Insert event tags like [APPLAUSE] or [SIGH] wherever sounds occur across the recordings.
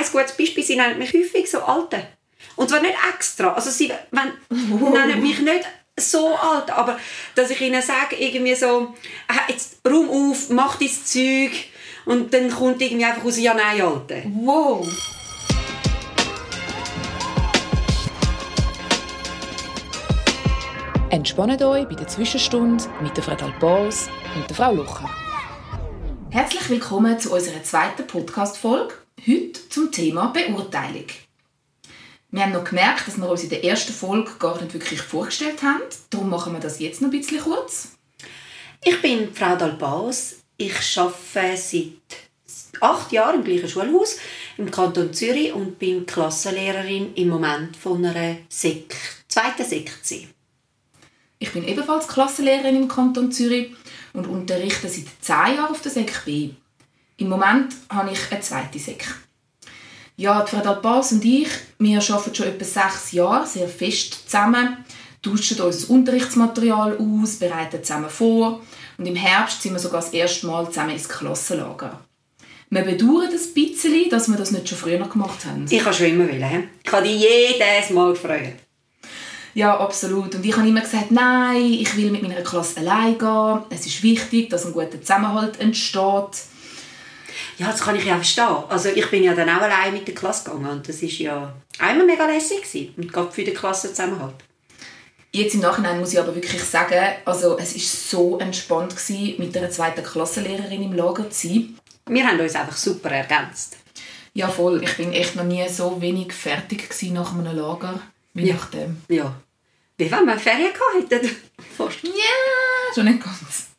ein gutes Beispiel, sie nennen mich häufig so Alte. Und zwar nicht extra. Also sie wenn, oh. nennen mich nicht so alt, aber dass ich ihnen sage, irgendwie so, äh, jetzt rum auf, mach dein Zeug und dann kommt irgendwie einfach aus, ja nein, Alte. Wow. Entspannt euch bei der Zwischenstunde mit der Frau Dalbos und der Frau Lucha. Herzlich willkommen zu unserer zweiten Podcast-Folge. Heute zum Thema Beurteilung. Wir haben noch gemerkt, dass wir uns in der ersten Folge gar nicht wirklich vorgestellt haben. Darum machen wir das jetzt noch ein bisschen kurz. Ich bin Frau Dalbaus. Ich arbeite seit acht Jahren im gleichen Schulhaus im Kanton Zürich und bin Klassenlehrerin im Moment von einer Sek zweiten Sektion. Ich bin ebenfalls Klassenlehrerin im Kanton Zürich und unterrichte seit zehn Jahren auf der Sek B. Im Moment habe ich eine zweite Sek. Ja, die Frau Dalpas und ich, wir arbeiten schon etwa sechs Jahre sehr fest zusammen, tauschen unser Unterrichtsmaterial aus, bereiten zusammen vor und im Herbst sind wir sogar das erste Mal zusammen ins Klassenlager. Wir bedauern ein bisschen, dass wir das nicht schon früher gemacht haben. Ich kann schon immer wollen. Ich habe dich jedes Mal gefreut. Ja, absolut. Und ich habe immer gesagt, nein, ich will mit meiner Klasse allein gehen. Es ist wichtig, dass ein guter Zusammenhalt entsteht. Ja, das kann ich ja verstehen. Also ich bin ja dann auch allein mit der Klasse gegangen und das ist ja einmal mega lässig gewesen. und gerade für die Klasse zusammenhalt. Jetzt im Nachhinein muss ich aber wirklich sagen, also es ist so entspannt gewesen, mit einer zweiten Klassenlehrerin im Lager zu sein. Wir haben uns einfach super ergänzt. Ja, voll. Ich bin echt noch nie so wenig fertig gewesen nach einem Lager wie ja. nach dem. Ja. Wie wenn wir Ferien gehabt hätten. Fast. Ja, schon nicht ganz.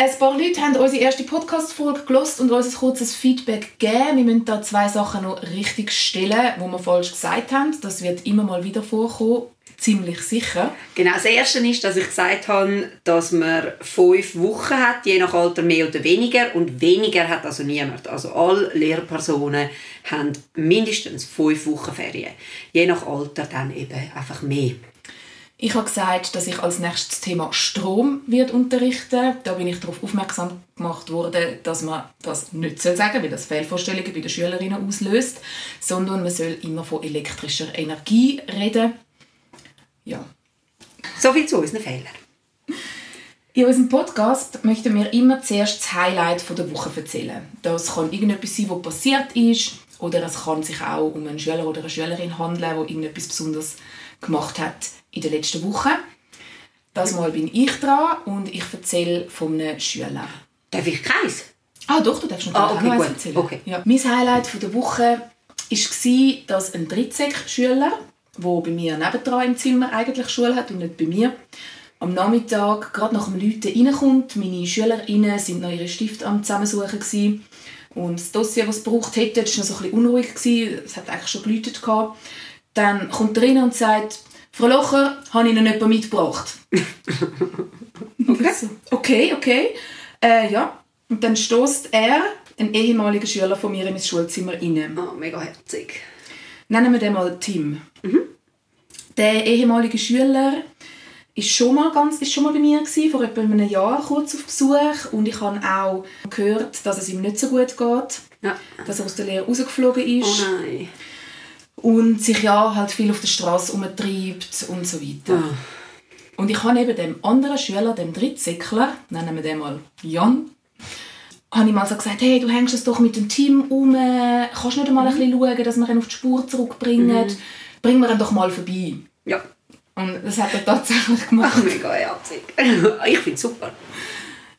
Ein paar Leute haben unsere erste Podcast-Folge gelost und uns ein kurzes Feedback gegeben. Wir müssen da zwei Sachen noch richtig stellen, wo wir falsch gesagt haben. Das wird immer mal wieder vorkommen. Ziemlich sicher. Genau, das Erste ist, dass ich gesagt habe, dass man fünf Wochen hat, je nach Alter mehr oder weniger. Und weniger hat also niemand. Also alle Lehrpersonen haben mindestens fünf Wochen Ferien. Je nach Alter dann eben einfach mehr. Ich habe gesagt, dass ich als nächstes Thema Strom wird unterrichten. Da bin ich darauf aufmerksam gemacht worden, dass man das nicht sagen soll, weil das Fehlvorstellungen bei den Schülerinnen auslöst, sondern man soll immer von elektrischer Energie reden. Ja. So viel zu unseren Fehlern. In unserem Podcast möchten wir immer zuerst das Highlight der Woche erzählen. Das kann irgendetwas sein, was passiert ist, oder es kann sich auch um einen Schüler oder eine Schülerin handeln, wo irgendetwas Besonderes gemacht hat in der letzten Woche. Das Mal bin ich dran und ich erzähle von einem Schüler. Darf ich keins? Ah doch, du darfst noch ah, okay, gut. erzählen. Okay. Ja. Mein Highlight der Woche war, dass ein Drittsek-Schüler, der bei mir nebendran im Zimmer eigentlich Schule hat und nicht bei mir, am Nachmittag gerade nach dem Leuten reinkommt. Meine SchülerInnen sind noch ihre Stifte am Zusammensuchen gewesen. und das Dossier, das es gebraucht hätte, war noch so ein bisschen unruhig. Gewesen. Es hat eigentlich schon geläutet. Dann kommt er rein und sagt, Frau Locher, habe ich Ihnen jemanden mitgebracht. [LAUGHS] okay. okay, okay. Äh, ja. Und dann stößt er, ein ehemaliger Schüler von mir, in mein Schulzimmer rein. Oh, mega herzig. Nennen wir den mal Tim. Mhm. Der ehemalige Schüler ist schon mal ganz, ist schon mal bei mir gewesen, vor etwa einem Jahr kurz auf Besuch und ich habe auch gehört, dass es ihm nicht so gut geht, ja. dass er aus der Lehre rausgeflogen ist. Oh nein und sich ja halt viel auf der Straße umtreibt und so weiter. Ja. Und ich habe eben dem anderen Schüler, dem Drittsäckler, nennen wir den mal Jan, habe ich mal so gesagt, hey, du hängst es doch mit dem Team um, kannst du nicht mal ein bisschen schauen, dass wir ihn auf die Spur zurückbringen? Mhm. Bringen wir ihn doch mal vorbei. Ja. Und das hat er tatsächlich gemacht. Ach, mega herzig. [LAUGHS] ich finde es super.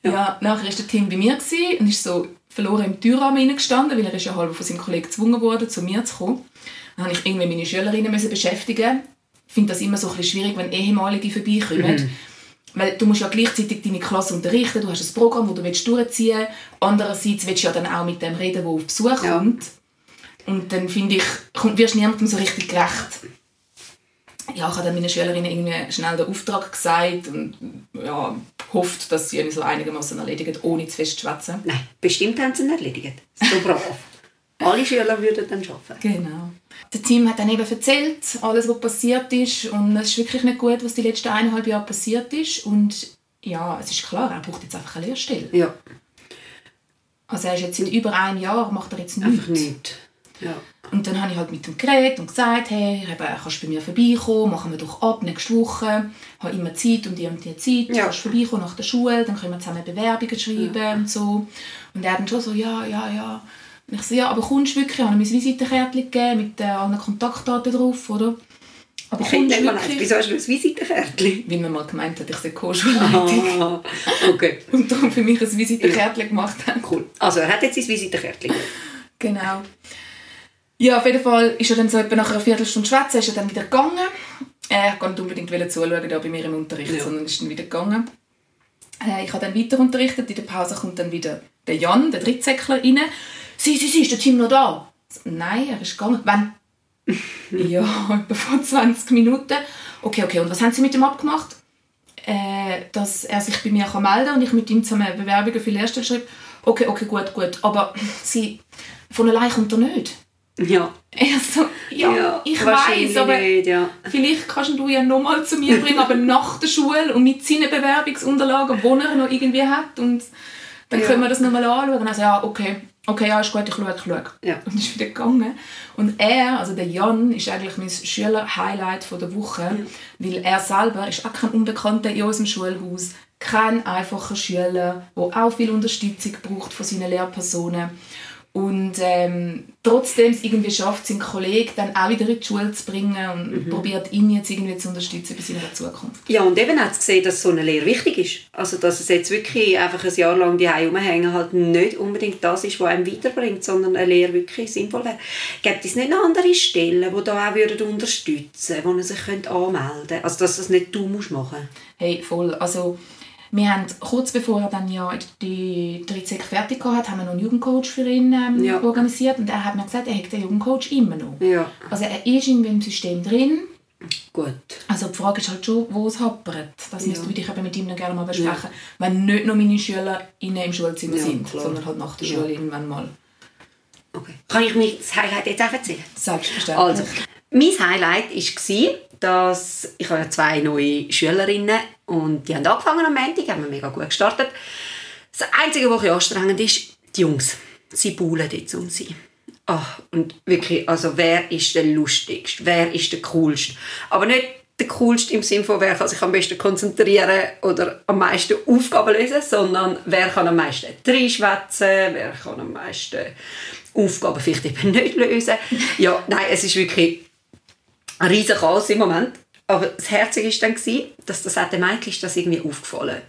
Ja. ja, nachher war der Team bei mir und ist so verloren im Türrahmen gestanden, weil er ist ja halb von seinem Kollegen gezwungen wurde, zu mir zu kommen. Dann habe ich irgendwie meine Schülerinnen müssen beschäftigen. Ich finde das immer so ein bisschen schwierig, wenn Ehemalige vorbeikommen. Mhm. Weil du musst ja gleichzeitig deine Klasse unterrichten, du hast ein Programm, das du willst durchziehen willst. Andererseits willst du ja dann auch mit dem reden, der auf Besuch ja. kommt. Und dann finde ich, wirst du niemandem so richtig gerecht. Ja, ich habe dann meinen Schülerinnen irgendwie schnell den Auftrag gesagt und ja, hofft, dass sie ihn so einigermaßen erledigen, ohne zu fest zu schwätzen. Nein, bestimmt haben sie ihn erledigt. So brav. Alle Schüler würden dann arbeiten. Genau. Der Team hat dann eben erzählt, alles, was passiert ist. Und es ist wirklich nicht gut, was die letzten eineinhalb Jahre passiert ist. Und ja, es ist klar, er braucht jetzt einfach eine Lehrstelle. Ja. Also er ist jetzt seit über einem Jahr, macht er jetzt nichts. Einfach nichts. Ja. Und dann habe ich halt mit ihm geredet und gesagt, hey, eben, kannst du bei mir vorbeikommen, machen wir doch ab nächste Woche. Ich habe immer Zeit und die und die Zeit, Ja. kannst du vorbeikommen nach der Schule, dann können wir zusammen Bewerbungen schreiben und so. Und er dann schon so, ja, ja, ja. Ich so, ja, aber kommst du wirklich? Ich habe ihm mein Visitenkärtchen gegeben mit äh, allen Kontaktdaten drauf, oder? Aber Ich kommst nicht du wirklich? Wieso hast du ein Visitenkärtchen? Weil man mal gemeint hat, ich sei Co-Schulleitung. Ah, okay. [LAUGHS] Und darum für mich ein Visitenkärtchen gemacht haben. Cool. Also, er hat jetzt sein Visitenkärtchen. Genau. Ja, auf jeden Fall ist er dann so etwa nach einer Viertelstunde schwätzen, ist er dann wieder gegangen. Äh, ich wollte nicht unbedingt zuschauen da bei mir im Unterricht, Ja. sondern ist dann wieder gegangen. Äh, ich habe dann weiter unterrichtet. In der Pause kommt dann wieder der Jan, der Drittsäckler, rein. «Sie, sie, sie, ist der Tim noch da?» «Nein, er ist gegangen.» «Wann?» [LAUGHS] «Ja, etwa vor 20 Minuten.» «Okay, okay, und was haben Sie mit ihm abgemacht?» äh, dass er sich bei mir kann melden kann und ich mit ihm zusammen Bewerbungen für Lehrstelle schreibe. Okay, okay, gut, gut. Aber sie, von allein kommt er nicht. Ja. Er so, ja, ich weiß, aber nicht, ja. vielleicht kannst du ihn ja nochmal zu mir bringen, aber nach der Schule und mit seinen Bewerbungsunterlagen, die er noch irgendwie hat. Und dann Ja. können wir das nochmal anschauen. Also ja, okay, okay, ja, ist gut, ich schaue, ich schaue. Ja. Und ist wieder gegangen. Und er, also der Jan, ist eigentlich mein Schüler-Highlight der Woche, weil er selber ist auch kein Unbekannter in unserem Schulhaus, kein einfacher Schüler, der auch viel Unterstützung braucht von seinen Lehrpersonen. Und ähm, trotzdem es irgendwie schafft, seinen Kollegen dann auch wieder in die Schule zu bringen und Mhm. probiert ihn jetzt irgendwie zu unterstützen bei seiner Zukunft. Ja, und eben hat es gesehen, dass so eine Lehre wichtig ist. Also, dass es jetzt wirklich einfach ein Jahr lang die rumhängen halt nicht unbedingt das ist, was einem weiterbringt, sondern eine Lehre wirklich sinnvoll wäre. Gibt es nicht noch andere Stellen, die da auch würden unterstützen würden, wo man sich anmelden könnte? Also, dass das nicht du musst machen Hey, voll. Also, wir haben kurz bevor er dann ja die Dritzek fertig hat, haben wir noch einen Jugendcoach für ihn ähm, Ja. organisiert und er hat mir gesagt, er hat den Jugendcoach immer noch. Ja. Also er ist irgendwie im System drin. Gut. Also die Frage ist halt schon, wo es hapert. Das Ja. müsste ich eben mit ihm noch gerne mal besprechen. Wenn nicht nur meine Schüler innen im Schulzimmer Ja, sind, klar. sondern halt nach der Ja. Schule irgendwann mal. Okay. Kann ich mir das Highlight jetzt auch erzählen? Selbstverständlich. Also, mein Highlight war, dass ich habe zwei neue Schülerinnen und die haben angefangen am Montag, haben wir mega gut gestartet. Das Einzige, was bisschen anstrengend ist, die Jungs. Sie buhlen jetzt um sie. Ach, und wirklich, also wer ist der lustigste? Wer ist der coolste? Aber nicht der coolste im Sinne von, wer kann sich am besten konzentrieren oder am meisten Aufgaben lösen, sondern wer kann am meisten reinschwätzen, wer kann am meisten Aufgaben vielleicht eben nicht lösen. Ja, nein, es ist wirklich ein riesen Chaos im Moment. Aber das Herzige war dann, gewesen, dass das auch den Mädchen ist das irgendwie aufgefallen.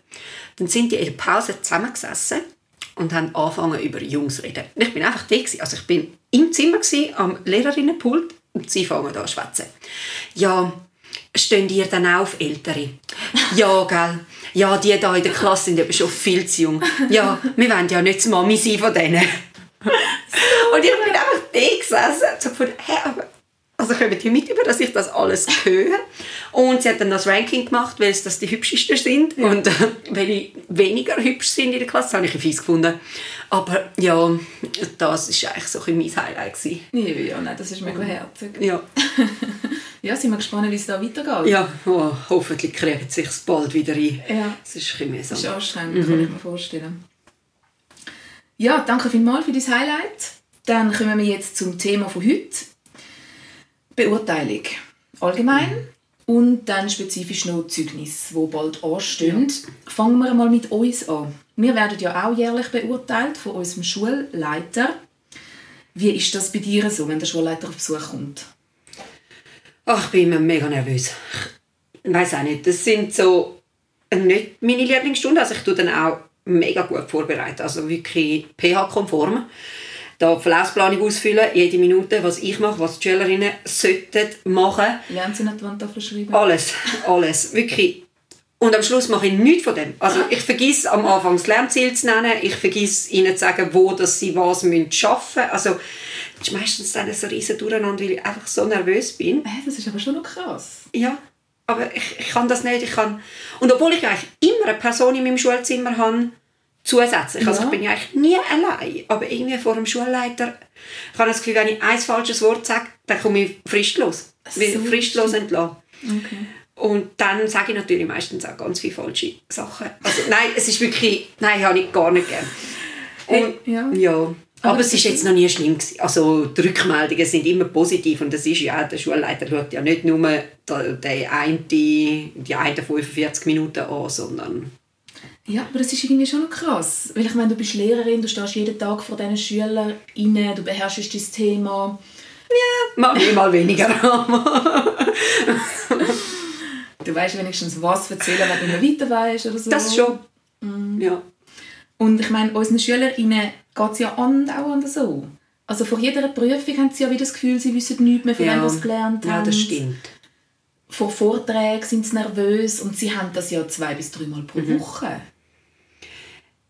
Dann sind die in der Pause zusammengesessen und haben angefangen über Jungs zu reden. Und ich bin einfach da gewesen. Also ich bin im Zimmer gewesen, am Lehrerinnenpult und sie fangen an zu schwätzen. Ja, stehen ihr dann auch auf Ältere? Ja, gell. Ja, die da in der Klasse sind eben schon viel zu jung. Ja, wir wollen ja nicht die Mami sein von denen. [LAUGHS] Und ich bin einfach da gesessen und so gefunden, hä, aber also kommen die mit über, dass ich das alles höre. Und sie hat dann das Ranking gemacht, weil es das die hübschesten sind. Und äh, welche weniger hübsch sind in der Klasse, habe ich fies gefunden. Aber ja, das war eigentlich so ein mein Highlight. Gewesen. Ja, ja, nein, das ist mega herzig. Ja, [LAUGHS] Ja, sind wir gespannt, wie es da weitergeht. ja oh, hoffentlich kriegen sie sich bald wieder ein. Ja. Es ist ein bisschen Das ist mühsam. anstrengend, kann ich mir vorstellen. Ja, danke vielmals für dein Highlight. Dann kommen wir jetzt zum Thema von heute. Beurteilung. Allgemein. Und dann spezifisch noch Zeugnis, wo bald anstehen. Fangen wir mal mit uns an. Wir werden ja auch jährlich beurteilt von unserem Schulleiter. Wie ist das bei dir so, wenn der Schulleiter auf Besuch kommt? Ach, ich bin immer mega nervös. Ich weiß auch nicht. Das sind so nicht meine Lieblingsstunden. Also ich tue dann auch mega gut vorbereiten. Also wirklich pH-konform. Da die Verlaufsplanung ausfüllen, jede Minute, was ich mache, was die Schülerinnen sollten machen. Lernen Sie nicht die Wand schreiben? Alles, alles. Wirklich. Und am Schluss mache ich nichts von dem. Also ich vergesse am Anfang das Lernziel zu nennen, ich vergesse ihnen zu sagen, wo dass sie was müssen schaffen müssen. Also das ist meistens dann ein riesen Durcheinander, weil ich einfach so nervös bin. Das ist aber schon noch krass. Ja, aber ich, ich kann das nicht. Ich kann, und obwohl ich eigentlich immer eine Person in meinem Schulzimmer habe, zusätzlich. Also Ja. ich bin ja eigentlich nie allein. Aber irgendwie vor dem Schulleiter, ich habe das Gefühl, wenn ich ein falsches Wort sage, dann komme ich fristlos. So fristlos entlassen. Okay. Und dann sage ich natürlich meistens auch ganz viele falsche Sachen. Also nein, es ist wirklich, nein, habe ich gar nicht gern. Und, Hey, ja. ja. Aber, Aber es ist jetzt noch nie schlimm gewesen. Also die Rückmeldungen sind immer positiv und das ist ja, der Schulleiter schaut ja nicht nur den einen, die einen 45 Minuten an, sondern Ja, aber das ist irgendwie schon noch krass. Weil ich meine, du bist Lehrerin, du stehst jeden Tag vor diesen Schülern rein, du beherrschst dein Thema. mal mehr, mal weniger. [LAUGHS] Du weißt wenigstens, was erzählen, wenn du nicht mehr weiter weißt oder so. das schon. Ja. Und ich meine, unseren SchülerInnen geht es ja andauernd so. Also vor jeder Prüfung haben sie ja wieder das Gefühl, sie wissen nichts mehr, von Ja. wem sie gelernt haben. ja, das stimmt. Vor Vorträgen sind sie nervös und sie haben das ja zwei bis dreimal pro Mhm. Woche.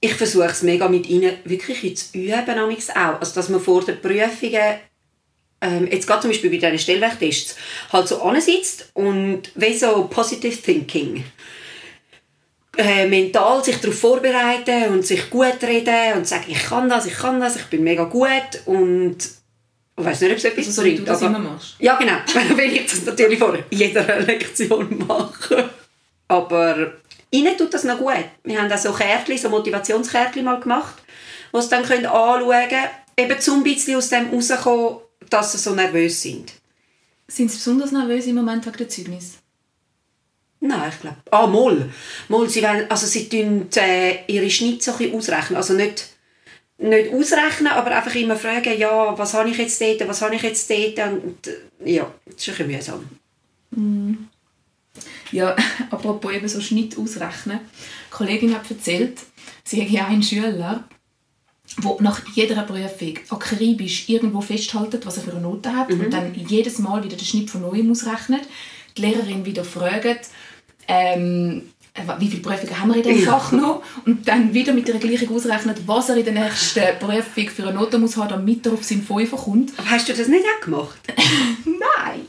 Ich versuche es mega mit ihnen wirklich zu üben, auch. Also, dass man vor den Prüfungen, ähm, jetzt gerade zum Beispiel bei diesen Stellwerktests, halt so ansitzt und wie so Positive Thinking. Äh, mental sich darauf vorbereiten und sich gut reden und sagen, ich kann das, ich kann das, ich bin mega gut und ich weiß nicht, ob es etwas Also so bringt. du das aber- immer machst. ja, genau. [LAUGHS] Wenn ich das natürlich vor jeder Lektion mache. Aber ihnen tut das noch gut. Wir haben auch so Kärtchen, so Motivationskärtchen mal gemacht, die sie dann können anschauen können, eben zum bisschen aus dem rauskommen, dass sie so nervös sind. Sind sie besonders nervös im Moment wegen der Zeugnis? Nein, ich glaube. Ah, Moll. Moll, sie wollen, also sie tun äh, ihre Schnitte so ein ausrechnen. Also nicht, nicht ausrechnen, aber einfach immer fragen, ja, was habe ich jetzt dort, was habe ich jetzt dort. Und, äh, ja, das ist ein bisschen mühsam. Ja, [LAUGHS] apropos eben so Schnitt ausrechnen. Eine Kollegin hat erzählt, sie hat ja einen Schüler, der nach jeder Prüfung akribisch irgendwo festhaltet, was er für eine Note hat und dann jedes Mal wieder den Schnitt von neuem ausrechnet. Die Lehrerin wieder fragt, ähm, wie viele Prüfungen haben wir in diesem Fach noch? Und dann wieder mit der Gleichung ausrechnet, was er in der nächsten Prüfung für eine Note muss haben, damit er auf seinen Fünfer kommt. Aber hast du das nicht auch gemacht? [LAUGHS] Nein!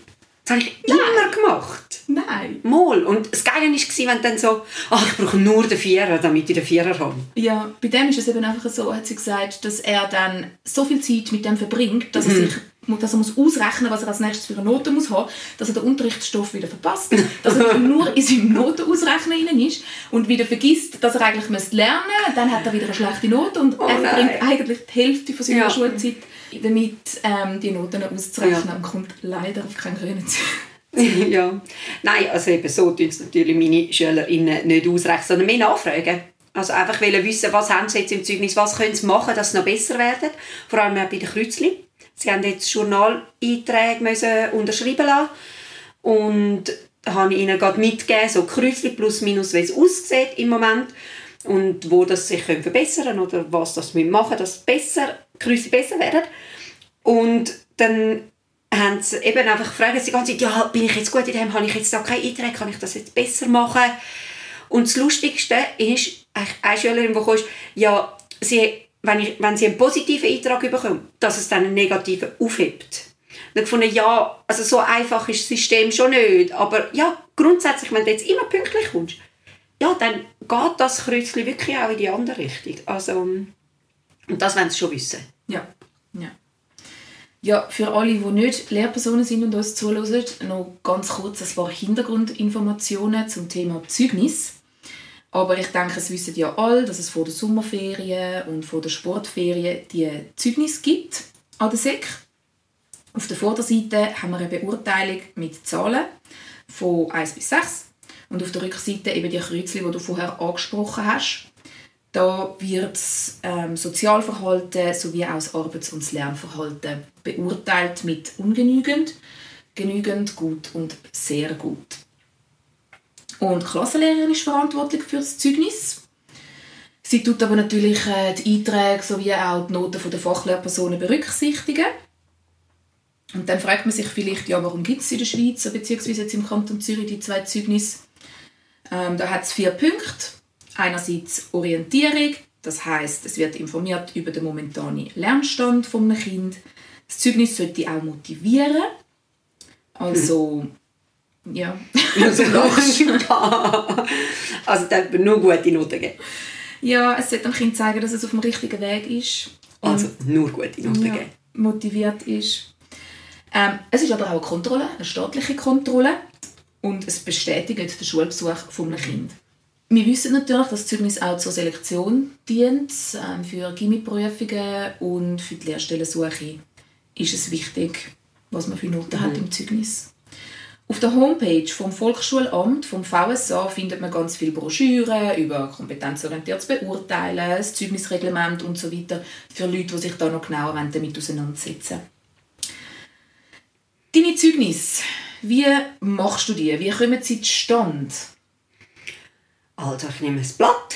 Das habe ich immer gemacht. Nein! Mal. Und das Geile war, wenn dann so, ach, ich brauche nur den Vierer, damit ich den Vierer habe. Ja, bei dem ist es eben einfach so, hat sie gesagt, dass er dann so viel Zeit mit dem verbringt, dass er sich dass er muss ausrechnen was er als nächstes für eine Note muss haben, dass er den Unterrichtsstoff wieder verpasst, [LAUGHS] dass er nur in seinem Notenausrechnen ist und wieder vergisst, dass er eigentlich lernen müsste, dann hat er wieder eine schlechte Note und Oh er nein. verbringt eigentlich die Hälfte von seiner Ja. Schulzeit damit, ähm, die Noten auszurechnen und kommt leider auf keinen grünen [LAUGHS] ja. Nein, also eben so tun es natürlich meine SchülerInnen nicht ausrechnen, sondern mehr nachfragen. Also einfach wollen wissen, was haben sie jetzt im Zeugnis, was können sie machen, dass sie noch besser werden. Vor allem auch bei den Kreuzchen. Sie haben jetzt Journaleinträge müssen unterschreiben lassen. Und habe ich ihnen gerade mitgegeben, so Kreuzchen plus minus, wie es aussieht im Moment. Und wo das sich verbessern können oder was das wir machen, dass besser, Kreuzchen besser werden. Und dann haben sie eben einfach gefragt, die ganze Zeit, ja, bin ich jetzt gut in dem, habe ich jetzt da keinen Eintrag, kann ich das jetzt besser machen? Und das Lustigste ist, eine Schülerin, die kam, ist, ja, sie, wenn, ich, wenn sie einen positiven Eintrag bekommt, dass es dann einen negativen aufhebt. Dann gefunden, ja, also so einfach ist das System schon nicht, aber ja, grundsätzlich, wenn du jetzt immer pünktlich kommst, ja, dann geht das Kreuzchen wirklich auch in die andere Richtung. Also, und das wollen sie schon wissen. Ja, ja. Ja, für alle, die nicht Lehrpersonen sind und uns zuhören, noch ganz kurz ein paar Hintergrundinformationen zum Thema Zeugnis. Aber ich denke, es wissen ja alle, dass es vor der Sommerferien und vor der Sportferien die Zeugnis gibt an der SEC. Auf der Vorderseite haben wir eine Beurteilung mit Zahlen von 1 bis 6 und auf der Rückseite eben die Kreuzchen, die du vorher angesprochen hast. Da wird das ähm, Sozialverhalten sowie auch das Arbeits- und das Lernverhalten beurteilt mit ungenügend, genügend, gut und sehr gut. Und die Klassenlehrerin ist verantwortlich für das Zeugnis. Sie tut aber natürlich äh, die Einträge sowie auch die Noten der Fachlehrpersonen berücksichtigen. Und dann fragt man sich vielleicht, ja, warum gibt es in der Schweiz, beziehungsweise jetzt im Kanton Zürich, die zwei Zeugnisse? Ähm, da hat es vier Punkte. Einerseits Orientierung, das heißt, es wird informiert über den momentanen Lernstand einem Kind. Das Zeugnis sollte auch motivieren. Also, ja. [LAUGHS] Also, also da wird nur gute Noten geben. ja, es sollte dem Kind zeigen, dass es auf dem richtigen Weg ist. Also nur gute Noten ja, geben. motiviert ist. Ähm, es ist aber auch eine Kontrolle, eine staatliche Kontrolle. Und es bestätigt den Schulbesuch von einem Kind. Wir wissen natürlich, dass das Zeugnis auch zur Selektion dient, ähm, für Gimmiprüfungen und für die Lehrstellensuche ist es wichtig, was man für Noten mhm. hat im Zeugnis. Auf der Homepage vom Volksschulamt, vom VSA, findet man ganz viele Broschüren über kompetenzorientiertes Beurteilen, das Zeugnisreglement und so weiter für Leute, die sich da noch genauer damit auseinandersetzen Deine Zeugnisse, wie machst du die? Wie kommen sie zustande? Also ich nehme ein Blatt,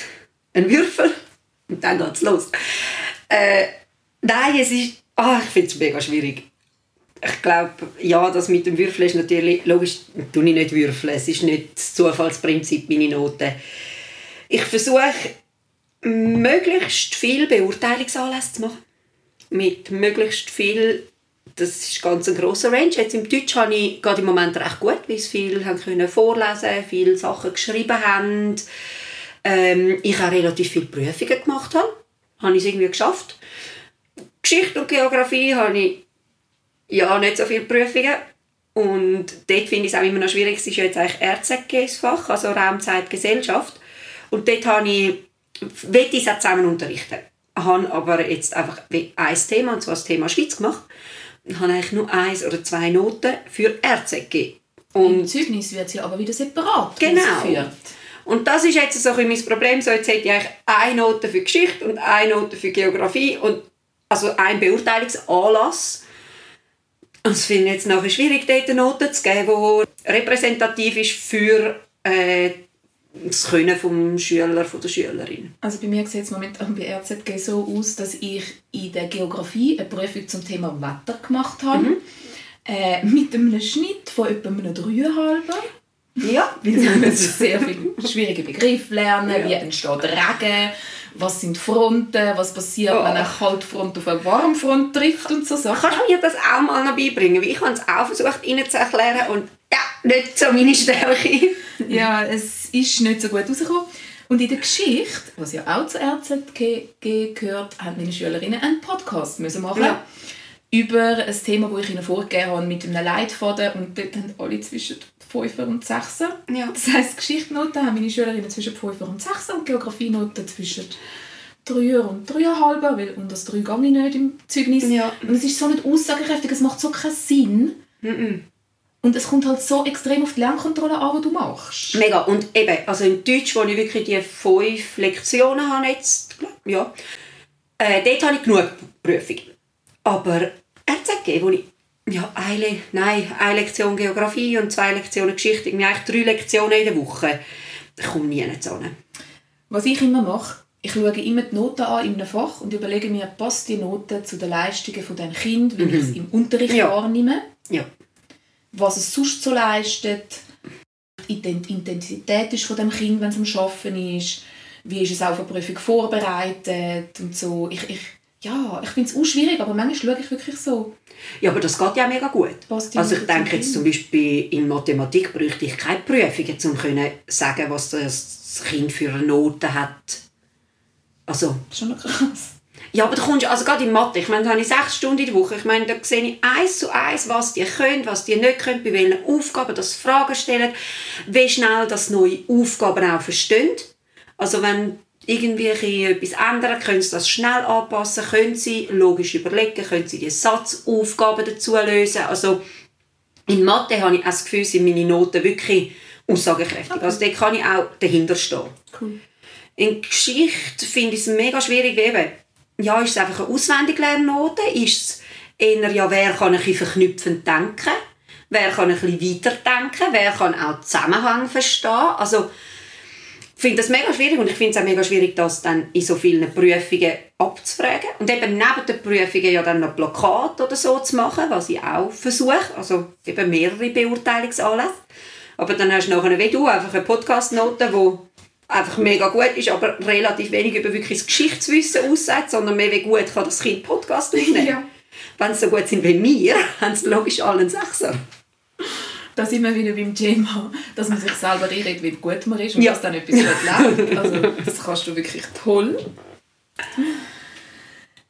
einen Würfel und dann geht es los. Äh, nein, es ist... Ah, ich finde es mega schwierig ich glaube, ja, das mit dem Würfeln ist natürlich, logisch, tue ich nicht würfeln, es ist nicht das Zufallsprinzip, meine Noten. Ich versuche, möglichst viel Beurteilungsanlässe zu machen. Mit möglichst viel, das ist ganz ein grosser Range. Jetzt im Deutsch habe ich gerade im Moment recht gut, weil sie viel haben können vorlesen, viele Sachen geschrieben haben. Ähm, ich auch relativ viele Prüfungen gemacht habe. Habe ich es irgendwie geschafft. Geschichte und Geografie habe ich ja, nicht so viele Prüfungen. Und dort finde ich es auch immer noch schwierig. Es ist jetzt eigentlich RZG das Fach, also Raumzeit Gesellschaft. Und dort habe ich, will ich es auch zusammen unterrichten. Ich habe aber jetzt einfach ein Thema, und zwar das Thema Schweiz gemacht. Habe eigentlich nur eins oder zwei Noten für RZG. Und Im Zeugnis wird sie aber wieder separat genau. Geführt. Und das ist jetzt so ein mein Problem. So, jetzt hätte ich eigentlich eine Note für Geschichte und eine Note für Geografie und also ein Beurteilungsanlass. Und es finde ich jetzt nachher schwierig, dort eine Note zu geben, die repräsentativ ist für äh, das Können vom Schüler, von der Schülerin. Also bei mir sieht es momentan bei RZG so aus, dass ich in der Geografie eine Prüfung zum Thema Wetter gemacht habe. Mhm. Äh, mit einem Schnitt von etwa einem 3,5. Ja. [LAUGHS] Weil sie müssen sehr viele schwierige Begriffe lernen, ja. wie entsteht Regen, was sind Fronten, was passiert, oh. wenn eine Kaltfront auf eine Warmfront trifft und so Sachen. Kannst du mir das auch mal noch beibringen? ich habe es auch versucht, Ihnen zu erklären und ja, nicht so meine Stärke. ja, es ist nicht so gut rausgekommen. Und in der Geschichte, was ja auch zur RZG gehört, haben meine Schülerinnen einen Podcast müssen machen ja. über ein Thema, das ich ihnen vorgegeben habe mit einem Leitfaden und dort haben alle zwischen 5 und 6. Ja. Das heisst, Geschichtsnoten haben meine Schülerinnen zwischen 5 und 6 und Geografienoten zwischen 3 und 3,5, weil unter das 3 gehe ich nicht im Zeugnis. Ja. Und es ist so nicht aussagekräftig, es macht so keinen Sinn. Mm -mm. Und es kommt halt so extrem auf die Lernkontrolle an, die du machst. Mega. Und eben, also in Deutsch, wo ich wirklich die fünf Lektionen habe jetzt, ja, äh, dort habe ich genug Prüfung. Aber RZG, wo ich ja, eine, nein, eine Lektion Geografie und zwei Lektionen Geschichte. Ich eigentlich drei Lektionen in der Woche. Ich komme nie zu Was ich immer mache, ich schaue immer die Noten an in einem Fach und überlege mir, passt die Note zu den Leistungen von dem Kind, wie mhm. ich es im Unterricht ja. wahrnehme. Ja. Was es sonst so leistet, die Intensität ist von dem Kind, wenn es am Arbeiten ist, wie ist es für die Prüfung vorbereitet und so. Ich, ich ja, ich finde es auch schwierig, aber manchmal schaue ich wirklich so. Ja, aber das geht ja mega gut. Also ich denke jetzt zum Beispiel in Mathematik bräuchte ich keine Prüfungen, um zu sagen, was das Kind für eine Note hat. Also... Schon krass. Ja, aber da kommst also gerade in Mathe, ich meine, da habe ich sechs Stunden in der Woche, ich meine, da sehe ich eins zu eins, was die können, was die nicht können, bei welchen Aufgaben das Fragen stellen, wie schnell das neue Aufgaben auch verstehen. Also wenn irgendwie etwas ändern, können Sie das schnell anpassen, können Sie logisch überlegen, können Sie die Satzaufgaben dazu lösen. Also in Mathe habe ich das Gefühl, sind meine Noten wirklich aussagekräftig. Okay. Also da kann ich auch dahinter stehen. Cool. In Geschichte finde ich es mega schwierig, wie eben, ja, ist es einfach eine Auswendiglernnote, ist es eher, ja, wer kann ein bisschen verknüpfend denken, wer kann ein bisschen weiterdenken, wer kann auch Zusammenhang verstehen, also ich finde das mega schwierig und ich finde es auch mega schwierig, das dann in so vielen Prüfungen abzufragen. Und eben neben den Prüfungen ja dann noch Plakat oder so zu machen, was ich auch versuche. Also eben mehrere Beurteilungsanlässe. Aber dann hast du nachher, wie du, einfach eine Podcast-Note, die einfach mega gut ist, aber relativ wenig über wirklich das Geschichtswissen aussagt, sondern mehr, wie gut kann das Kind Podcast aufnehmen. Ja. Wenn sie so gut sind wie wir, [LAUGHS] haben sie logisch allen Sechser da sind wir wieder beim Thema, dass man sich selber reinredet, wie gut man ist und ja. dass dann etwas nicht läuft. Also das kannst du wirklich toll.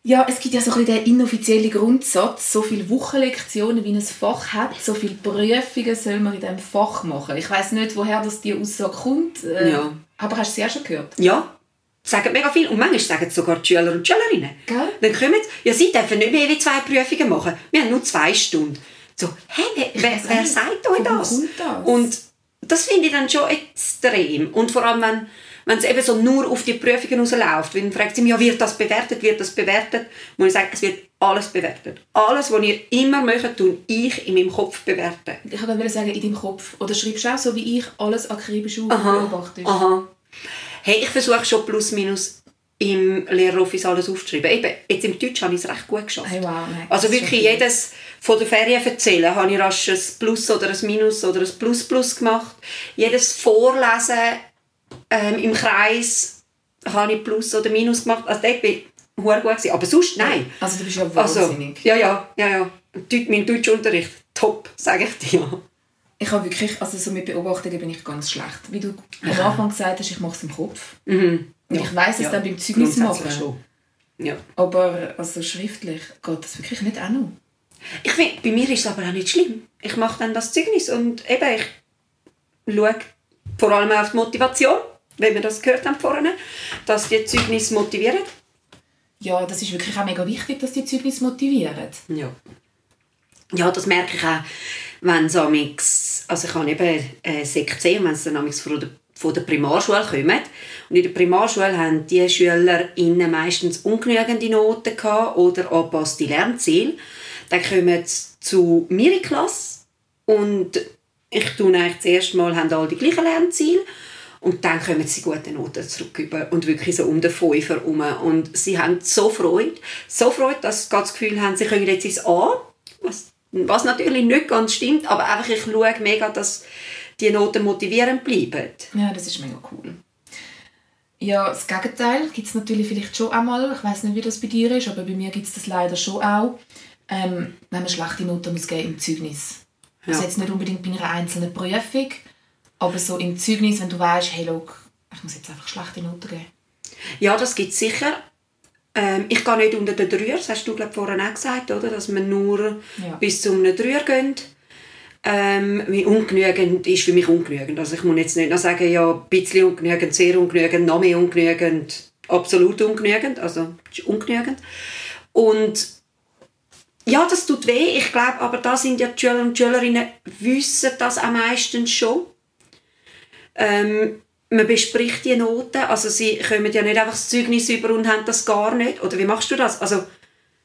Ja, es gibt ja so ein bisschen den inoffiziellen Grundsatz, so viele Wochenlektionen wie ein Fach hat, so viele Prüfungen soll man in diesem Fach machen. Ich weiß nicht, woher das die Aussage kommt, äh, Ja. aber hast du sie auch schon gehört? Ja, sagen mega viel. Und manchmal sagen sogar die Schüler und Schülerinnen. Gell? Dann kommen sie, ja, sie dürfen nicht mehr wie zwei Prüfungen machen. Wir haben nur zwei Stunden. So, hä, wer, wer, wer sagt euch das? das? Und das finde ich dann schon extrem. Und vor allem, wenn, wenn es eben so nur auf die Prüfungen rausläuft. Wenn man fragt sie mich, ja, wird das bewertet, wird das bewertet? Muss ich sagen, es wird alles bewertet. Alles, was ihr immer möchtet, tun ich in meinem Kopf bewerten. Ich wollte sagen, in deinem Kopf. Oder schreibst du auch so wie ich alles akribisch auf beobachtest? Aha. Hey, ich versuche schon plus minus im Lehreroffice alles aufzuschreiben. Eben, jetzt im Deutsch habe ich es recht gut geschafft. Hey, wow, nein, also wirklich jedes von der Ferien erzählen, habe ich rasch ein Plus oder ein Minus oder ein Plus Plus gemacht. Jedes Vorlesen ähm, im Kreis habe ich Plus oder Minus gemacht. Also dort bin ich gut gewesen. Aber sonst, nein. Also du bist ja Also, wahnsinnig. ja, ja, ja, ja. Deut- Mein Deutschunterricht, top, sage ich dir. Ich habe wirklich, also so mit Beobachtungen bin ich ganz schlecht. Wie du am Anfang gesagt hast, ich mache es im Kopf. Und ich weiss es Ja, dann beim Zeugnis machen. schon. Ja. Aber also schriftlich geht das wirklich nicht auch noch. Ich finde, bei mir ist es aber auch nicht schlimm. Ich mache dann das Zeugnis und eben, ich schaue vor allem auf die Motivation, wenn wir das gehört haben vorhin, dass die Zeugnis motivieren. Ja, das ist wirklich auch mega wichtig, dass die Zeugnisse motivieren. Ja. Ja, das merke ich auch, wenn es amix, also ich habe eben äh, Sek C, wenn es dann amix von der, von der Primarschule kommt. Und in der Primarschule haben die SchülerInnen meistens ungenügende Noten gehabt oder angepasste Lernziele. Dann kommen sie zu mir in die Klasse und ich tue eigentlich das erste Mal, haben alle die gleichen Lernziele. Und dann kommen sie gute Noten zurück über und wirklich so um den Fünfer herum. Und sie haben so Freude, so Freude, dass sie das Gefühl haben, sie können jetzt ins A, was, was natürlich nicht ganz stimmt, aber einfach ich schaue mega, dass die Noten motivierend bleiben. Ja, das ist mega cool. Ja, das Gegenteil gibt es natürlich vielleicht schon einmal. Ich weiß nicht, wie das bei dir ist, aber bei mir gibt es das leider schon auch. Ähm, wenn man schlechte Noten muss geben im Zeugnis. Also Ja. jetzt nicht unbedingt bei einer einzelnen Prüfung, aber so im Zeugnis, wenn du weißt, hey, look, ich muss jetzt einfach schlechte Noten geben. Ja, das gibt es sicher. Ähm, ich gehe nicht unter den Dreier, das hast du glaub, vorhin auch gesagt, oder? dass man nur Ja. bis zu einem Dreier geht. Ähm, ungenügend ist für mich ungenügend. Also ich muss jetzt nicht noch sagen, ja, ein bisschen ungenügend, sehr ungenügend, noch mehr ungenügend, absolut ungenügend. Also ungenügend. Und ja, das tut weh. Ich glaube, aber da sind ja die Schüler und Schülerinnen wissen das am meisten schon. Ähm, man bespricht die Noten, also sie kommen ja nicht einfach das Zeugnis über und haben das gar nicht. Oder wie machst du das? Also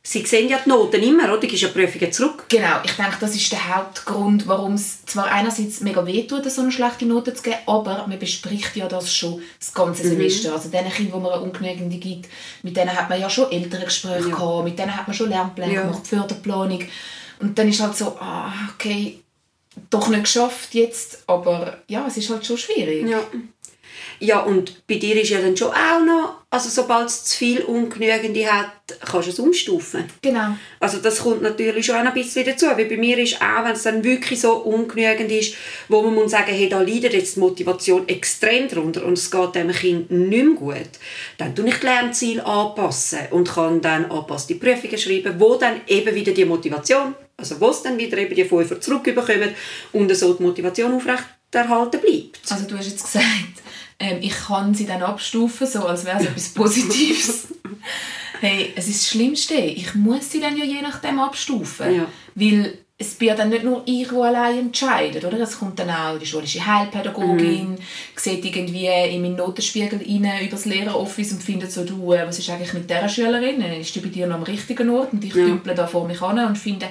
sie sehen ja die Noten immer, oder? Du gibst ja Prüfungen zurück. Genau, ich denke, das ist der Hauptgrund, warum es zwar einerseits mega wehtut, so eine schlechte Note zu geben, aber man bespricht ja das schon das ganze Semester. Also den Kindern, die man eine ungenügende gibt, mit denen hat man ja schon ältere Gespräche Ja. gehabt, mit denen hat man schon Lernpläne Ja. gemacht, Förderplanung. Und dann ist halt so, ah, okay, doch nicht geschafft jetzt, aber ja, es ist halt schon schwierig. Ja. Ja, und bei dir ist ja dann schon auch noch, also sobald es zu viel Ungenügende hat, kannst du es umstufen. Genau. Also das kommt natürlich schon auch ein bisschen dazu, weil bei mir ist auch, wenn es dann wirklich so ungenügend ist, wo man muss sagen, hey, da leidet jetzt die Motivation extrem drunter und es geht dem Kind nicht mehr gut, dann tue ich die Lernziele anpassen und kann dann angepasste Prüfungen schreiben, wo dann eben wieder die Motivation, also wo es dann wieder eben die Fünfer zurückbekommen und so die Motivation aufrechterhalten bleibt. Also du hast jetzt gesagt, ähm, ich kann sie dann abstufen, so als wäre es etwas Positives. [LAUGHS] hey, es ist das Schlimmste. Ich muss sie dann ja je nachdem abstufen. Ja. Weil es bin ja dann nicht nur ich, die allein entscheidet, oder? Es kommt dann auch die schulische Heilpädagogin, sieht irgendwie in meinen Notenspiegel rein über das Lehreroffice und findet so, du, äh, was ist eigentlich mit dieser Schülerin? Ist die bei dir noch am richtigen Ort? Und ich Ja. da vor mich an und finde,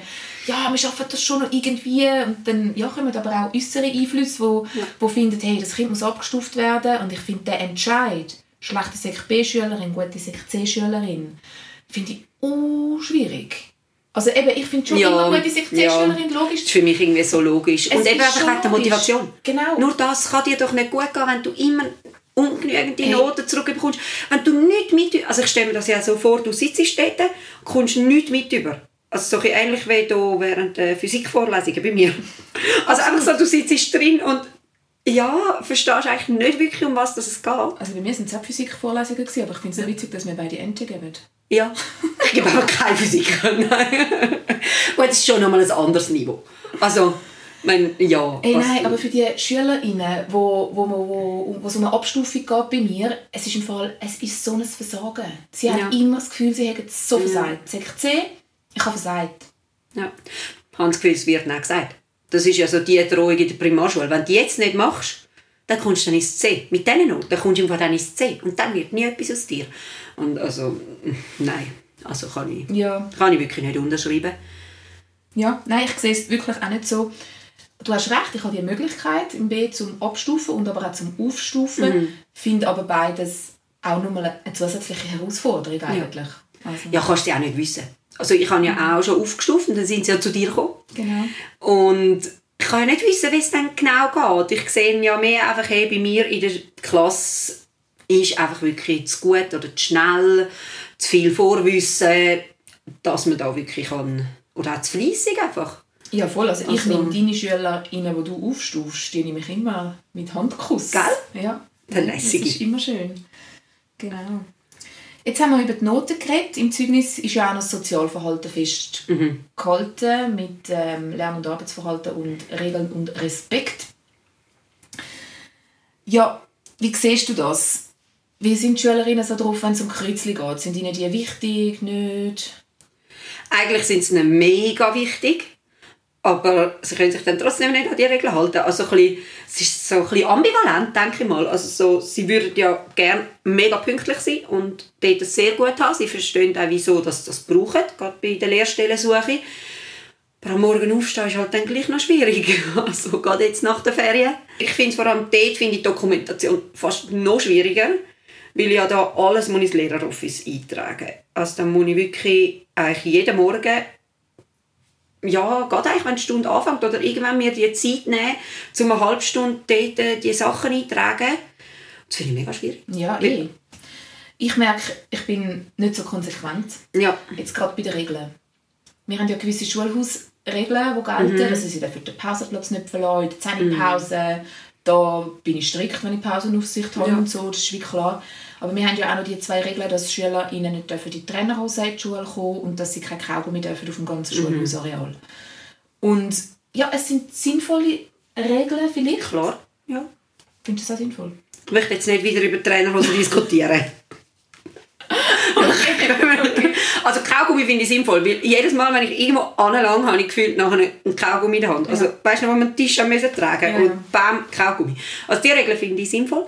ja, wir schaffen das schon noch irgendwie. Und dann ja, kommen aber auch äußere Einflüsse, wo, wo finden, hey, das Kind muss abgestuft werden. Und ich finde, der Entscheid, schlechte Sek B-Schülerin, gute Sek C-Schülerin, finde ich uh, schwierig. Also eben, ich finde schon immer gute Sek C-Schülerin logisch. Das ist für mich irgendwie so logisch. Es und eben ist einfach wegen der. Motivation. Genau. Nur das kann dir doch nicht gut gehen, wenn du immer ungenügende Hey. Noten zurückbekommst. Wenn du nicht mit... Also ich stelle mir das ja so vor, du sitzt dort kommst nicht mit über. Also so ein ähnlich wie hier während der Physikvorlesungen bei mir. Also einfach so, du sitzt drin und ja, verstehst eigentlich nicht wirklich, um was das es geht. Also bei mir sind es auch Physikvorlesungen, gewesen, aber ich finde es so witzig, dass wir beide Ente geben. Ja, ich gebe aber keine Physik. [LAUGHS] Nein. Gut, das ist schon nochmal ein anderes Niveau. Also, ich meine, ja. Ey, nein, aber für die SchülerInnen, wo, wo, wo, wo, wo es um eine Abstufung geht bei mir, es ist im Fall, es ist so ein Versagen. Sie haben Ja. immer das Gefühl, sie hätten so versagt. Sag ich C, ich habe versagt. Ja. Ich habe das Gefühl, es wird nicht gesagt. Das ist ja so die Drohung in der Primarschule. Wenn du jetzt nicht machst, dann kommst du dann ins C. Mit diesen Noten dann kommst du einfach dann ins C. Und dann wird nie etwas aus dir. Und also, nein. Also kann ich, Ja. kann ich wirklich nicht unterschreiben. Ja, nein, ich sehe es wirklich auch nicht so. Du hast recht, ich habe die Möglichkeit im B zum Abstufen und aber auch zum Aufstufen. Finde aber beides auch nochmal eine zusätzliche Herausforderung eigentlich. Also, Ja, kannst du ja auch nicht wissen. Also ich habe ja auch schon aufgestuft und dann sind sie ja zu dir gekommen. Genau. Und ich kann ja nicht wissen, wie es dann genau geht. Ich sehe ja mehr einfach, hey, bei mir in der Klasse ist einfach wirklich zu gut oder zu schnell, zu viel Vorwissen, dass man da wirklich kann, oder auch zu fleissig einfach. Ja, voll. Also, ich Also- nehme deine SchülerInnen, die du aufstufst, die nehme ich immer mit Handkuss. Gell? Ja. Dann Das lässig. ist immer schön. Genau. Jetzt haben wir über die Noten geredet. Im Zeugnis ist ja auch noch das Sozialverhalten festgehalten mit ähm, Lern- und Arbeitsverhalten und Regeln und Respekt. Ja, wie siehst du das? Wie sind die Schülerinnen so drauf, wenn es um Kreuzchen geht? Sind ihnen die wichtig, nicht? Eigentlich sind sie ihnen mega wichtig, aber sie können sich dann trotzdem nicht an die Regeln halten. Also bisschen, es ist so ein bisschen ambivalent, denke ich mal. Also so, sie würden ja gerne mega pünktlich sein und dort es sehr gut haben. Sie verstehen auch, wieso dass sie das brauchen, gerade bei der Lehrstellensuche. Aber am Morgen aufstehen ist halt dann gleich noch schwierig. [LAUGHS] Also gerade jetzt nach der Ferien. Ich finde vor allem dort finde ich die Dokumentation fast noch schwieriger, weil ja da alles muss ins Lehreroffice eintragen. Also dann muss ich wirklich eigentlich jeden Morgen ja, gerade eigentlich, wenn die Stunde anfängt oder irgendwann mir die Zeit nehmen, um eine halbe Stunde dort äh, die Sachen eintragen. Das finde ich mega schwierig. Ja, eh. Ich merke, ich bin nicht so konsequent. Ja, Jetzt gerade bei den Regeln. Wir haben ja gewisse Schulhausregeln, die gelten. Also sie dürfen den Pausenplatz nicht verlassen, die Zähnepause. Da bin ich strikt, wenn ich Pausenaufsicht habe Ja. und so, das ist wie klar. Aber wir haben ja auch noch die zwei Regeln, dass SchülerInnen nicht dürfen die Trainerhose in die Schule kommen und dass sie kein Kaugummi dürfen auf dem ganzen Schulhausareal. Und ja, es sind sinnvolle Regeln vielleicht. klar. Ja. Findest du das auch sinnvoll? Ich möchte jetzt nicht wieder über die Trainerhose diskutieren. [LAUGHS] also Kaugummi finde ich sinnvoll, weil jedes Mal, wenn ich irgendwo anlange, habe ich gefühlt nachher einen Kaugummi in der Hand. Also weißt du noch, wo wir einen Tisch müssen tragen Ja, und bam, Kaugummi. Also die Regeln finde ich sinnvoll.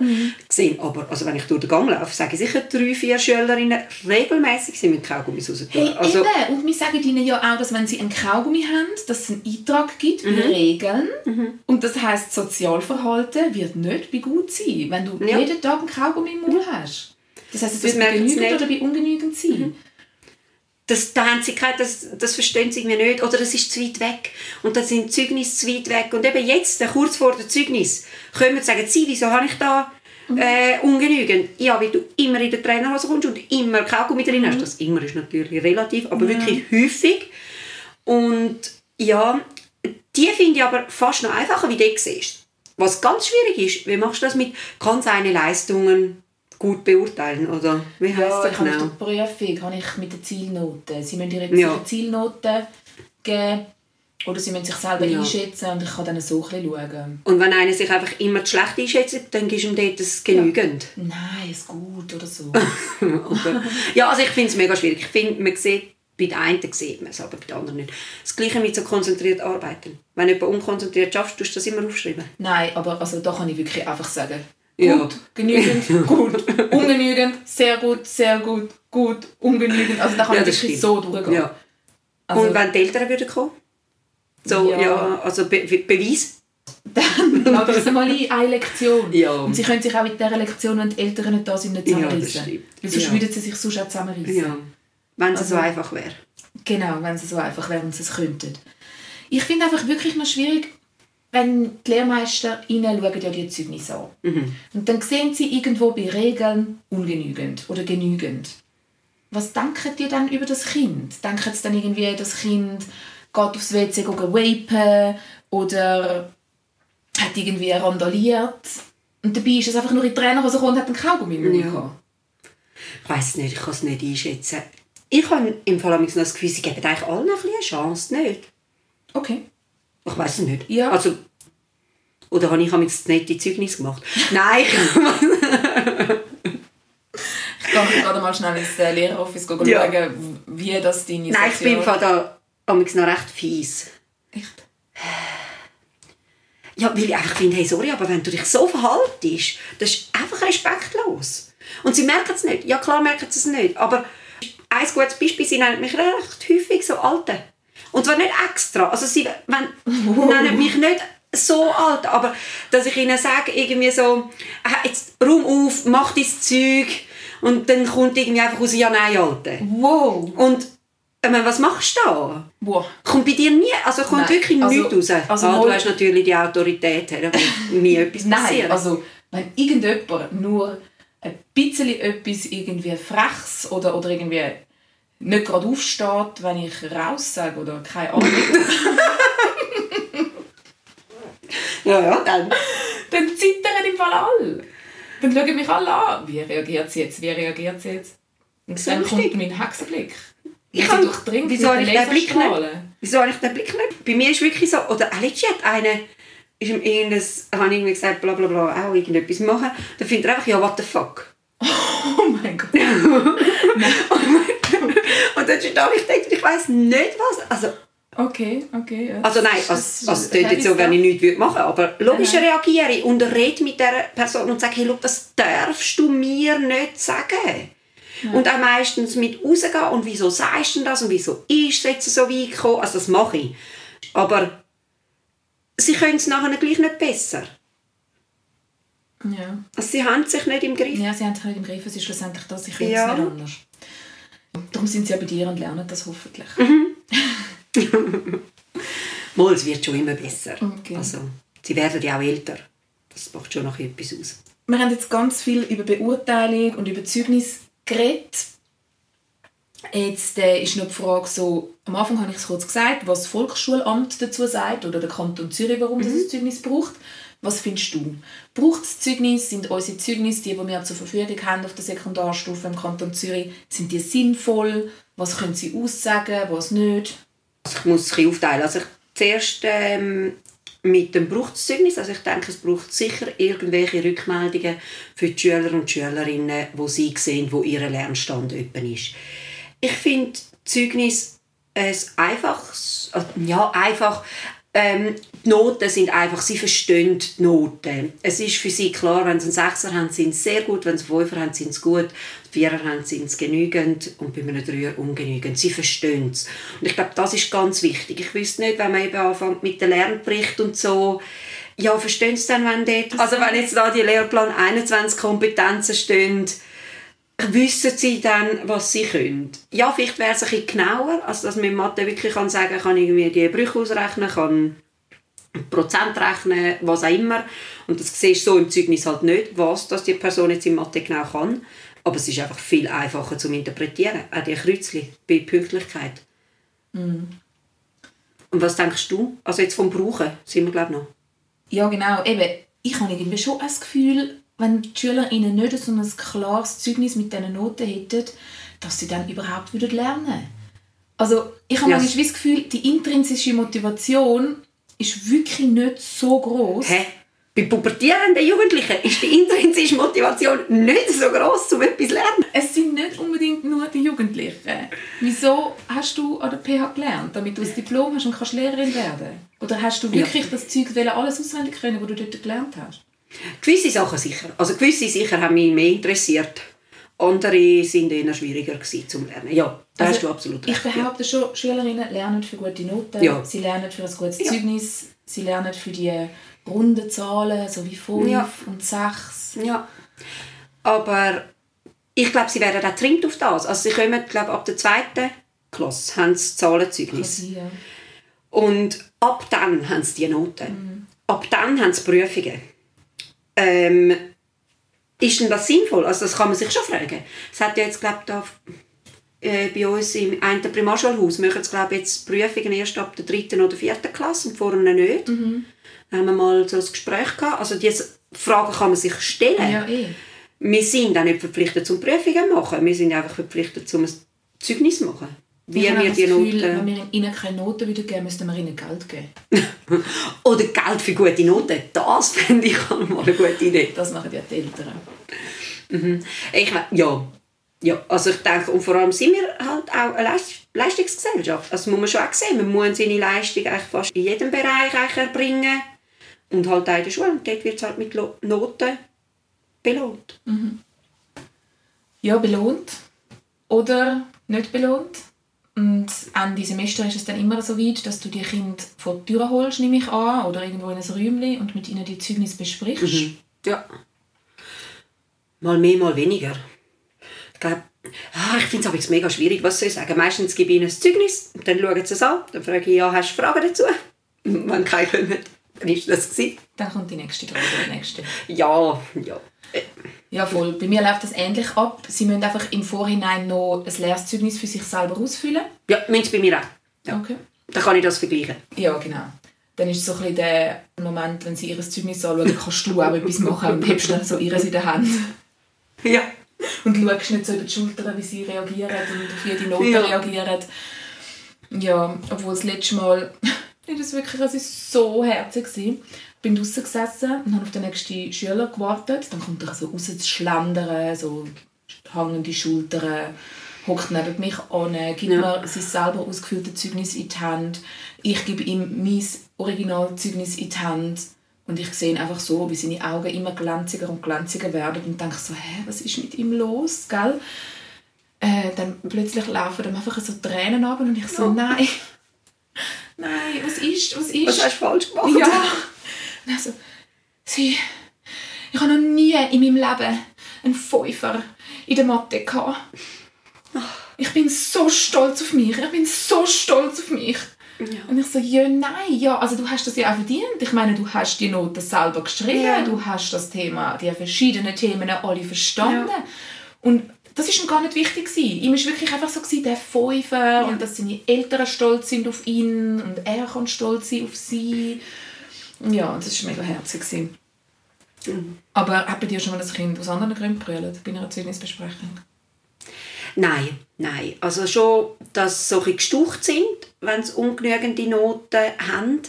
Gesehen, aber also wenn ich durch den Gang laufe, sage ich sicher drei, vier Schülerinnen regelmäßig sind mit Kaugummis raus. Hey, also, eben. Und wir sagen ihnen ja auch, dass wenn sie einen Kaugummi haben, dass es einen Eintrag gibt bei Mhm. Regeln. Und das heisst, Sozialverhalten wird nicht bei gut sein, wenn du Ja. jeden Tag einen Kaugummi im Mund hast. Das heisst, es Das wird genügend nicht. Mhm. oder bei ungenügend sein. das, da haben sie keine, das, das verstehen sie irgendwie nicht. Oder es ist zu weit weg. Und dann sind Zeugnisse zu weit weg. Und eben jetzt, kurz vor dem Zeugnis, können wir sagen, sie, wieso habe ich da äh, ungenügend? Ja, weil du immer in der Trainerhose kommst und immer Kaugummi drin hast. Das immer ist natürlich relativ, aber wirklich häufig. Und ja, die finde ich aber fast noch einfacher, wie du siehst. Was ganz schwierig ist, wie machst du das mit, kann seine Leistungen gut beurteilen, oder wie heißt Ja, das genau? mit der Prüfung habe ich mit den Zielnoten. Sie müssen ihre Ja. ihre Zielnoten geben oder sie müssen sich selber Ja. einschätzen und ich kann dann so ein schauen. Und wenn einer sich einfach immer zu schlecht einschätzt, dann gibst du ihm dort das genügend. Nein, ist gut oder so. [LAUGHS] Oder? ja, also ich finde es mega schwierig. Ich finde, man sieht, bei den einen sieht man es, aber bei den anderen nicht. Das Gleiche mit so konzentriert arbeiten. Wenn du jemand unkonzentriert schaffst, tust du das immer aufschreiben. Nein, aber also, da kann ich wirklich einfach sagen. Ja. Gut, genügend, [LAUGHS] gut, ungenügend, sehr gut, sehr gut, gut, ungenügend. Also da kann Ja, ich das wirklich stimmt. so durchgehen. Ja. Also, Und wenn die Eltern würden kommen? So, Ja. ja, also Be Be Beweis? dann lade ich sie mal ein, eine Lektion. Ja. Und sie können sich auch mit dieser Lektion, wenn die Eltern nicht da sind, nicht Ja, zusammenreißen. stimmt. Weil sonst Ja. würden sie sich sonst auch zusammenreißen. Ja. Wenn es Also- so einfach wäre. Genau, wenn sie so einfach wären und sie es könnten. Ich finde einfach wirklich noch schwierig, wenn die Lehrmeister ihnen schauen ja die Zeugnisse an. Mhm. Und dann sehen sie irgendwo bei Regeln ungenügend oder genügend. Was denken die dann über das Kind? Denken sie dann irgendwie, das Kind geht aufs WC vapen oder hat irgendwie randaliert? Und dabei ist es einfach nur in die Trainerhose gekommen und hat einen Kaugummi im Mund Ja. Ich weiß nicht, ich kann es nicht einschätzen. ich habe im Fall noch das Gefühl, sie geben eigentlich allen ein eine Chance, nicht? Okay. Ich weiß es nicht. Ja. Also, oder habe ich jetzt nette Zeugnis gemacht? Nein, [LAUGHS] [LAUGHS] Ich gehe gerade mal schnell ins äh, Lehreroffice schauen, Ja. wie das deine Nein ich bin Fall da amigs noch recht fies. Echt? Ja, weil ich einfach finde, hey, sorry, aber wenn du dich so verhaltest, das ist einfach respektlos. Und sie merken es nicht. Ja, klar merken sie es nicht. Aber ein gutes Beispiel, sie nennen mich recht häufig so Alte. Und zwar nicht extra. Also sie wenn, nennen mich nicht so alt, aber dass ich ihnen sage, irgendwie so, «Ah, jetzt rum auf, mach dein Zeug. Und dann kommt irgendwie einfach raus, ja, nein, Alte. Wow. Und ich meine, was machst du da? wow. Kommt bei dir nie, also kommt Nein, wirklich also- nichts raus. also ah, du hast natürlich die Autorität, da [LAUGHS] nie etwas Nein, passieren. also wenn irgendjemand nur ein bisschen etwas irgendwie Frechs oder, oder irgendwie nicht gerade aufsteht, wenn ich raus sage oder keine Ahnung, [LAUGHS] ja, ja, dann. dann zittern im Fall alle. Dann schauen mich alle an. Wie reagiert sie jetzt? Wie reagiert sie jetzt? Und So dann kommt richtig. mein Hexenblick. Ich kann- durchdringt wieso habe ich den Blick nicht? Wieso habe ich den Blick nicht? Bei mir ist wirklich so, oder auch letztens hat einer, ist ihm irgendein, habe irgendwie gesagt, bla bla bla, auch irgendetwas machen, dann findet er einfach, ja, what the fuck. [LAUGHS] Oh mein Gott. [LAUGHS] [LAUGHS] Und dann ich dort und ich weiss nicht was. Also, Okay, okay. Ja. also nein, Das- also, also jetzt so, wenn ich nichts würde machen aber logisch Nein, reagiere ich und rede mit dieser Person und sage, hey, schau, das darfst du mir nicht sagen. Und auch meistens mit rausgehen und wieso sagst du das und wieso ist es jetzt so weit gekommen. Also das mache ich. Aber sie können es nachher gleich nicht besser. Ja. Also sie haben sich nicht im Griff. ja, sie haben sich nicht im Griff. Es ist schlussendlich das, sie können Ja. es nicht anders. Darum sind sie ja bei dir und lernen das hoffentlich. [LAUGHS] Mal, es wird schon immer besser. Okay. Also, sie werden ja auch älter. Das macht schon noch etwas aus. Wir haben jetzt ganz viel über Beurteilung und über Zeugnis geredet. Jetzt äh, ist noch die Frage so, am Anfang habe ich es kurz gesagt, was das Volksschulamt dazu sagt oder der Kanton Zürich, warum das ein Zeugnis braucht. Was findest du? Braucht es Zeugnis? Sind unsere Zeugnisse, die, wir zur Verfügung haben auf der Sekundarstufe im Kanton Zürich, sind die sinnvoll? Was können sie aussagen, was nicht? Also ich muss es ein aufteilen. Also ich, zuerst ähm, mit dem Brauchszeugnis. Also ich denke, es braucht sicher irgendwelche Rückmeldungen für die Schüler und Schülerinnen, wo sie sehen, wo ihr Lernstand etwa ist. Ich finde Zeugnis ein einfaches, also, ja einfach, ähm, die Noten sind einfach, sie verstehen die Noten. Es ist für sie klar, wenn sie einen Sechser haben, sind sie sehr gut, wenn sie einen Fünfer haben, sind sie gut, Vierer haben, sind sie genügend und bei einem Dreier ungenügend. Sie verstehen es. Und ich glaube, das ist ganz wichtig. Ich wüsste nicht, wenn man eben anfängt mit dem Lernbericht und so, ja, verstehen sie dann, wenn dort, also wenn jetzt da die Lehrplan 21 Kompetenzen stehen, wissen sie dann, was sie können. Ja, vielleicht wäre es ein bisschen genauer, also dass man in Mathe wirklich kann sagen kann, ich irgendwie die Brüche ausrechnen, kann Prozent rechnen, was auch immer. Und das siehst du so im Zeugnis halt nicht, was dass die Person jetzt in Mathe genau kann. Aber es ist einfach viel einfacher zu interpretieren. Auch die Kreuzchen bei Pünktlichkeit. Und was denkst du? Also jetzt vom Brauchen sind wir glaube ich noch. Ja, genau. Eben, ich habe irgendwie schon das Gefühl, wenn die SchülerInnen nicht so ein klares Zeugnis mit diesen Noten hätten, dass sie dann überhaupt wieder lernen Also, ich habe Ja. manchmal das Gefühl, die intrinsische Motivation ist wirklich nicht so groß. Hä? Bei pubertierenden Jugendlichen ist die intrinsische Motivation nicht so groß, um etwas zu lernen. Es sind nicht unbedingt nur die Jugendlichen. Wieso hast du an der PH gelernt, damit du ein Diplom hast und kannst Lehrerin werden? Oder hast du wirklich das Zeug alles auswendig können, was du dort gelernt hast? Gewisse Sachen sicher. Also gewisse sicher haben mich mehr interessiert. Andere sind eher schwieriger zum Lernen. Ja, da Also, hast du absolut Ich recht. behaupte schon, Schülerinnen lernen für gute Noten, Ja. sie lernen für ein gutes Ja. Zeugnis, sie lernen für die runden Zahlen, so wie 5 Ja. und 6. Ja. Aber ich glaube, sie werden auch getrimmt auf das. Also sie kommen, glaube ab der zweiten Klasse haben sie Zahlenzeugnis. Ja. Und ab dann haben sie die Noten. Ab dann haben sie Prüfungen. Ähm, ist denn das sinnvoll? Also das kann man sich schon fragen. Es hat ja jetzt, glaube ich, da, äh, bei uns im einen Primarschulhaus machen sie, glaube jetzt Prüfungen erst ab der dritten oder vierten Klasse und vorher nicht. Da haben wir mal so ein Gespräch gehabt. Also diese Fragen kann man sich stellen. ja, eh. Wir sind auch nicht verpflichtet zum Prüfungen zu machen. Wir sind einfach verpflichtet zum Zeugnis machen. Wie ich die Gefühl, wenn wir ihnen keine Noten würden geben müssten wir ihnen Geld geben. [LAUGHS] Oder Geld für gute Noten. Das [LAUGHS] fände ich auch mal eine gute Idee. Das machen ja die Eltern. Ich meine, ja. ja. Also ich denke, und vor allem sind wir halt auch eine Leist Leistungsgesellschaft. Das muss man schon auch sehen. Man muss seine Leistung eigentlich fast in jedem Bereich eigentlich erbringen. Und halt auch in der Schule. Und dort wird es halt mit Noten belohnt. Ja, belohnt oder nicht belohnt. Und Ende Semester ist es dann immer so weit, dass du die Kinder vor die Tür holst, nehme ich an, oder irgendwo in ein Räumchen und mit ihnen die Zeugnis besprichst. Ja. Mal mehr, mal weniger. Ich glaube, ah, ich finde es mega schwierig, was soll ich sagen. Meistens gebe ich ihnen ein Zeugnis, dann schauen sie es an, dann frage ich, ja, hast du Fragen dazu? [LAUGHS] Wenn keine kommen, dann ist das gewesen. Dann kommt die nächste Frage die nächste. Ja, ja. Ja, voll. Bei mir läuft das ähnlich ab. Sie müssen einfach im Vorhinein noch ein leeres Zeugnis für sich selber ausfüllen. Ja, müssen bei mir auch. Ja. Okay. Dann kann ich das vergleichen. Ja, genau. Dann ist so ein bisschen der Moment, wenn sie ihr Zeugnis anschauen, kannst du auch etwas machen und hebst dann so ihres in der Hand. Ja. Und schaust nicht so über die Schulter, wie sie reagieren und auf wie die Noten Ja. reagieren. Ja, obwohl das letzte Mal, nee, das wirklich, es war so herzig. gewesen. Ich bin draußen gesessen und habe auf den nächsten Schüler gewartet. Dann kommt er so raus zu schlendern, so hangende Schultern, hockt neben mich an, gibt Ja. mir sein selber ausgefüllte Zeugnis in die Hand. Ich gebe ihm mein Originalzeugnis in die Hand. Und ich sehe ihn einfach so, wie seine Augen immer glänziger und glänziger werden und denke so, hä, was ist mit ihm los, gell? Äh, dann plötzlich laufen ihm einfach so Tränen ab und ich so, Ja. nein, nein, was ist, was ist? Was hast du falsch gemacht? Ja. Und also, sie, ich habe noch nie in meinem Leben einen Fünfer in der Mathe gehabt. Ich bin so stolz auf mich. Ich bin so stolz auf mich. Und ich so, ja, nein, ja, also du hast das ja auch verdient. Ich meine, du hast die Noten selber geschrieben, Ja. du hast das Thema, die verschiedenen Themen alle verstanden. Ja. Und das ist ihm gar nicht wichtig gewesen. Ihm war wirklich einfach so gewesen, der Fünfer und dass seine Eltern stolz sind auf ihn und er kann stolz sein auf sie. Ja, das war mega herzig. gewesen. Aber hat bei dir schon mal das Kind aus anderen Gründen gebrüllt, bei einer Zeugnisbesprechung? Nein, nein. Also schon, dass sie so ein gestucht sind, wenn sie ungenügende Noten haben.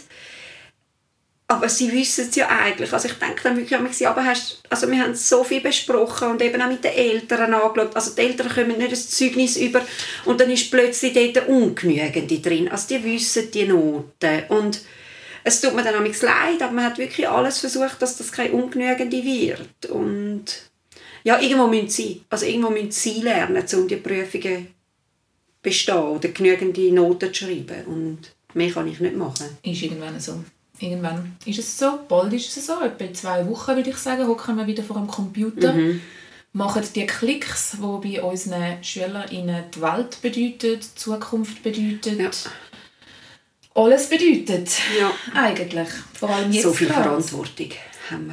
Aber sie wissen es ja eigentlich. Also ich denke dann wirklich aber hast, also wir haben so viel besprochen und eben auch mit den Eltern angeschaut. Also die Eltern kommen nicht ein Zeugnis über und dann ist plötzlich dort ungenügende drin. Also die wissen die Noten. Und es tut mir dann auch leid, aber man hat wirklich alles versucht, dass das keine ungenügende wird. Und ja, irgendwo müssen sie. Also irgendwo müssen sie lernen, um die Prüfungen bestehen oder genügende Noten zu schreiben. Und mehr kann ich nicht machen. Ist irgendwann so. Irgendwann ist es so, bald ist es so, etwa in zwei Wochen würde ich sagen, hocken wir wieder vor dem Computer, machen die Klicks, die bei unseren SchülerInnen die Welt bedeutet, die Zukunft bedeutet, Ja. alles bedeutet. Ja. Eigentlich. Vor allem jetzt so viel gerade. Verantwortung haben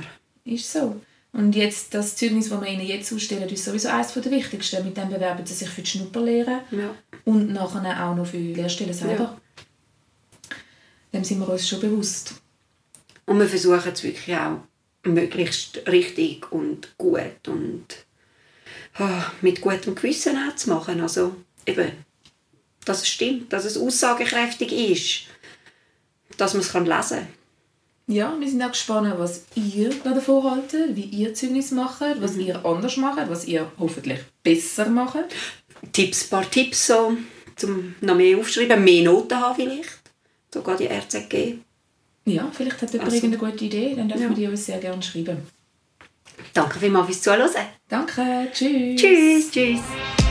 wir. Ist so. Und jetzt, das Zeugnis, das wir ihnen jetzt ausstellen, ist sowieso eines der wichtigsten. Mit dem bewerben sie sich für die Schnupperlehre Ja. und nachher auch noch für die Lehrstellen selber. Dem sind wir uns schon bewusst. Und wir versuchen es wirklich auch möglichst richtig und gut und ah, mit gutem Gewissen auch zu machen. Also eben, dass es stimmt, dass es aussagekräftig ist, dass man es lesen kann. Ja, wir sind auch gespannt, was ihr davon haltet, wie ihr Zeugnis macht, Mhm. was ihr anders macht, was ihr hoffentlich besser macht. Tipps, ein paar Tipps, so, um noch mehr aufschreiben, mehr Noten haben vielleicht. Sogar die RZG. Ja, vielleicht hat jemand Also, irgendeine gute Idee, dann dürfen ja. wir die uns sehr gerne schreiben. Danke vielmals fürs Zuhören. Danke, tschüss. Tschüss, tschüss.